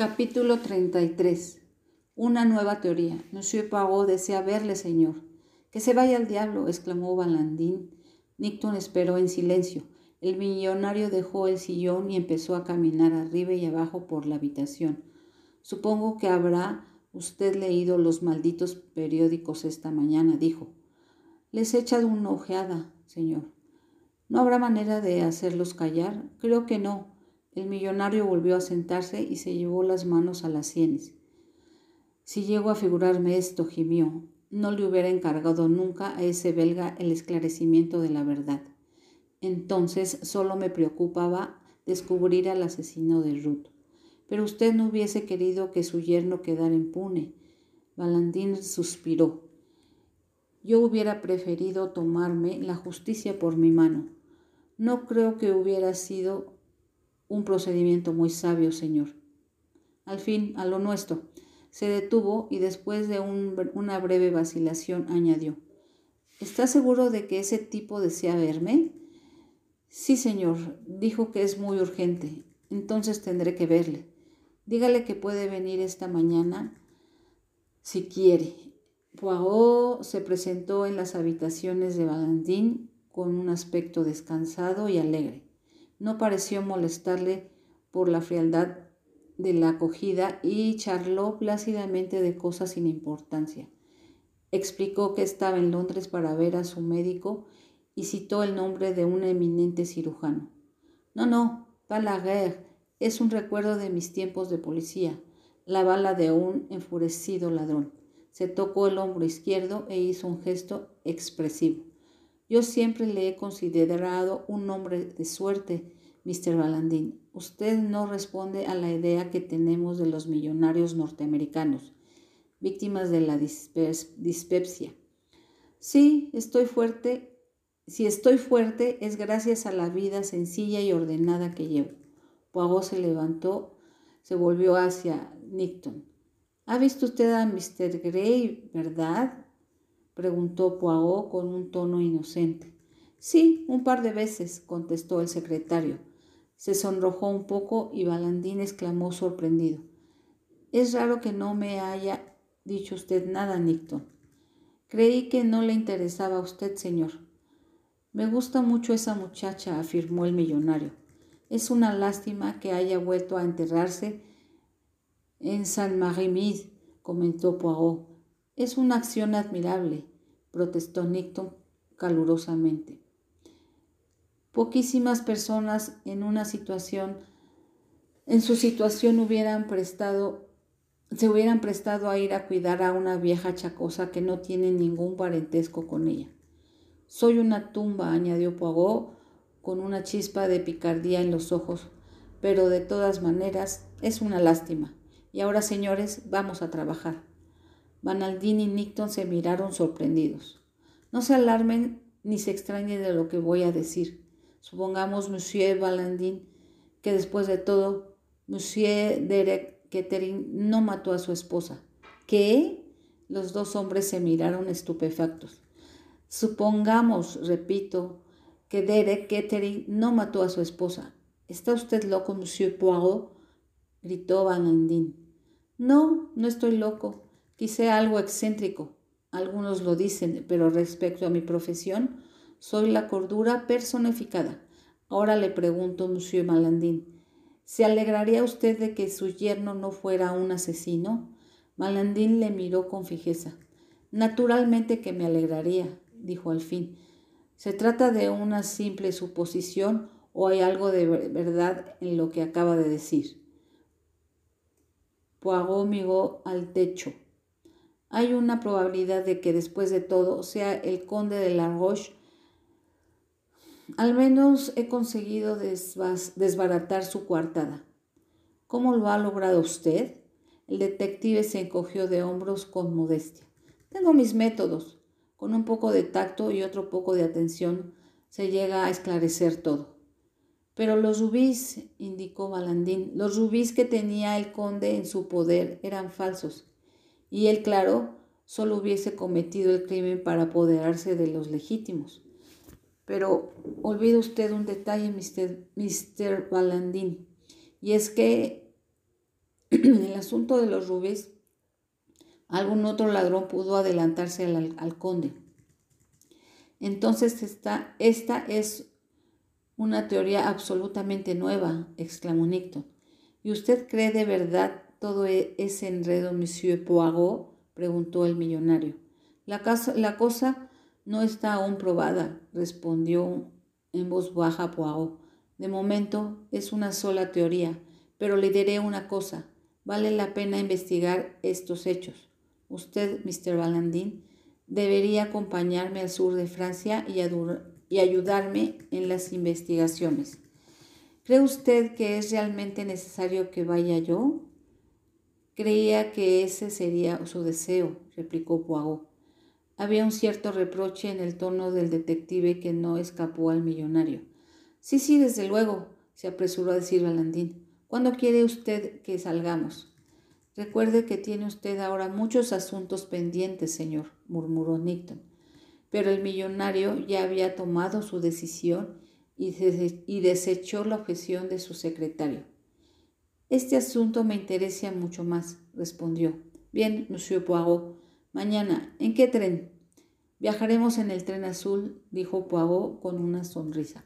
Capítulo 33. Una nueva teoría. Monsieur Poirot desea verle, señor. Que se vaya al diablo, exclamó Balandín. Nicton esperó en silencio. El millonario dejó el sillón y empezó a caminar arriba y abajo por la habitación. Supongo que habrá usted leído los malditos periódicos esta mañana, dijo. Les he echado una ojeada, señor. ¿No habrá manera de hacerlos callar? Creo que no. El millonario volvió a sentarse y se llevó las manos a las sienes. Si llego a figurarme esto, gimió, no le hubiera encargado nunca a ese belga el esclarecimiento de la verdad. Entonces solo me preocupaba descubrir al asesino de Ruth. Pero usted no hubiese querido que su yerno quedara impune. Valentín suspiró. Yo hubiera preferido tomarme la justicia por mi mano. No creo que hubiera sido un procedimiento muy sabio, señor. Al fin, a lo nuestro. Se detuvo y después de una breve vacilación añadió. ¿Está seguro de que ese tipo desea verme? Sí, señor. Dijo que es muy urgente. Entonces tendré que verle. Dígale que puede venir esta mañana si quiere. Poirot se presentó en las habitaciones de Valentín con un aspecto descansado y alegre no pareció molestarle por la frialdad de la acogida y charló plácidamente de cosas sin importancia. Explicó que estaba en Londres para ver a su médico y citó el nombre de un eminente cirujano. No, no, Balaguer, es un recuerdo de mis tiempos de policía, la bala de un enfurecido ladrón. Se tocó el hombro izquierdo e hizo un gesto expresivo. Yo siempre le he considerado un hombre de suerte, Mr. Valandín. Usted no responde a la idea que tenemos de los millonarios norteamericanos, víctimas de la dispepsia. Sí, estoy fuerte. Si estoy fuerte es gracias a la vida sencilla y ordenada que llevo. Poirot se levantó, se volvió hacia Nickton. ¿Ha visto usted a Mr. Gray, verdad? Preguntó Poirot con un tono inocente. Sí, un par de veces, contestó el secretario. Se sonrojó un poco y Balandín exclamó sorprendido. Es raro que no me haya dicho usted nada, Nicton. Creí que no le interesaba a usted, señor. Me gusta mucho esa muchacha, afirmó el millonario. Es una lástima que haya vuelto a enterrarse en San Marimid, comentó Poirot. Es una acción admirable, protestó Nicton calurosamente. Poquísimas personas en una situación, en su situación hubieran prestado, se hubieran prestado a ir a cuidar a una vieja chacosa que no tiene ningún parentesco con ella. Soy una tumba, añadió Poirot con una chispa de picardía en los ojos, pero de todas maneras es una lástima. Y ahora, señores, vamos a trabajar. Banaldini y Nicton se miraron sorprendidos. No se alarmen ni se extrañen de lo que voy a decir. Supongamos, Monsieur Valandin, que después de todo, Monsieur Derek Kettering no mató a su esposa. ¿Qué? Los dos hombres se miraron estupefactos. Supongamos, repito, que Derek Kettering no mató a su esposa. ¿Está usted loco, Monsieur Poirot? gritó Valandin. No, no estoy loco. Quise algo excéntrico. Algunos lo dicen, pero respecto a mi profesión, soy la cordura personificada. Ahora le pregunto, Monsieur Malandín, ¿se alegraría usted de que su yerno no fuera un asesino? Malandín le miró con fijeza. Naturalmente que me alegraría, dijo al fin. ¿Se trata de una simple suposición o hay algo de verdad en lo que acaba de decir? Poirot miró al techo hay una probabilidad de que después de todo sea el conde de la Roche. Al menos he conseguido desbaratar su coartada. ¿Cómo lo ha logrado usted? El detective se encogió de hombros con modestia. Tengo mis métodos. Con un poco de tacto y otro poco de atención se llega a esclarecer todo. Pero los rubíes, indicó Balandín, los rubíes que tenía el conde en su poder eran falsos y él, claro, solo hubiese cometido el crimen para apoderarse de los legítimos. Pero olvida usted un detalle, Mr. Mr. Y es que en el asunto de los rubíes, algún otro ladrón pudo adelantarse al, conde. Entonces esta, esta es una teoría absolutamente nueva, exclamó Nicton. ¿Y usted cree de verdad todo e-, ese enredo, Monsieur Poirot? preguntó el millonario. La, la cosa no está aún probada, respondió en voz baja Poirot. De momento es una sola teoría, pero le diré una cosa. Vale la pena investigar estos hechos. Usted, Mr. Valandín, debería acompañarme al sur de Francia y, y ayudarme en las investigaciones. ¿Cree usted que es realmente necesario que vaya yo? Creía que ese sería su deseo, replicó Poirot. Había un cierto reproche en el tono del detective que no escapó al millonario. Sí, sí, desde luego, se apresuró a decir Valandín. ¿Cuándo quiere usted que salgamos? Recuerde que tiene usted ahora muchos asuntos pendientes, señor, murmuró Nicton. Pero el millonario ya había tomado su decisión y, desechó la objeción de su secretario. Este asunto me interesa mucho más, respondió. Bien, monsieur Poirot. Mañana, ¿en qué tren? Viajaremos en el tren azul, dijo Poirot con una sonrisa.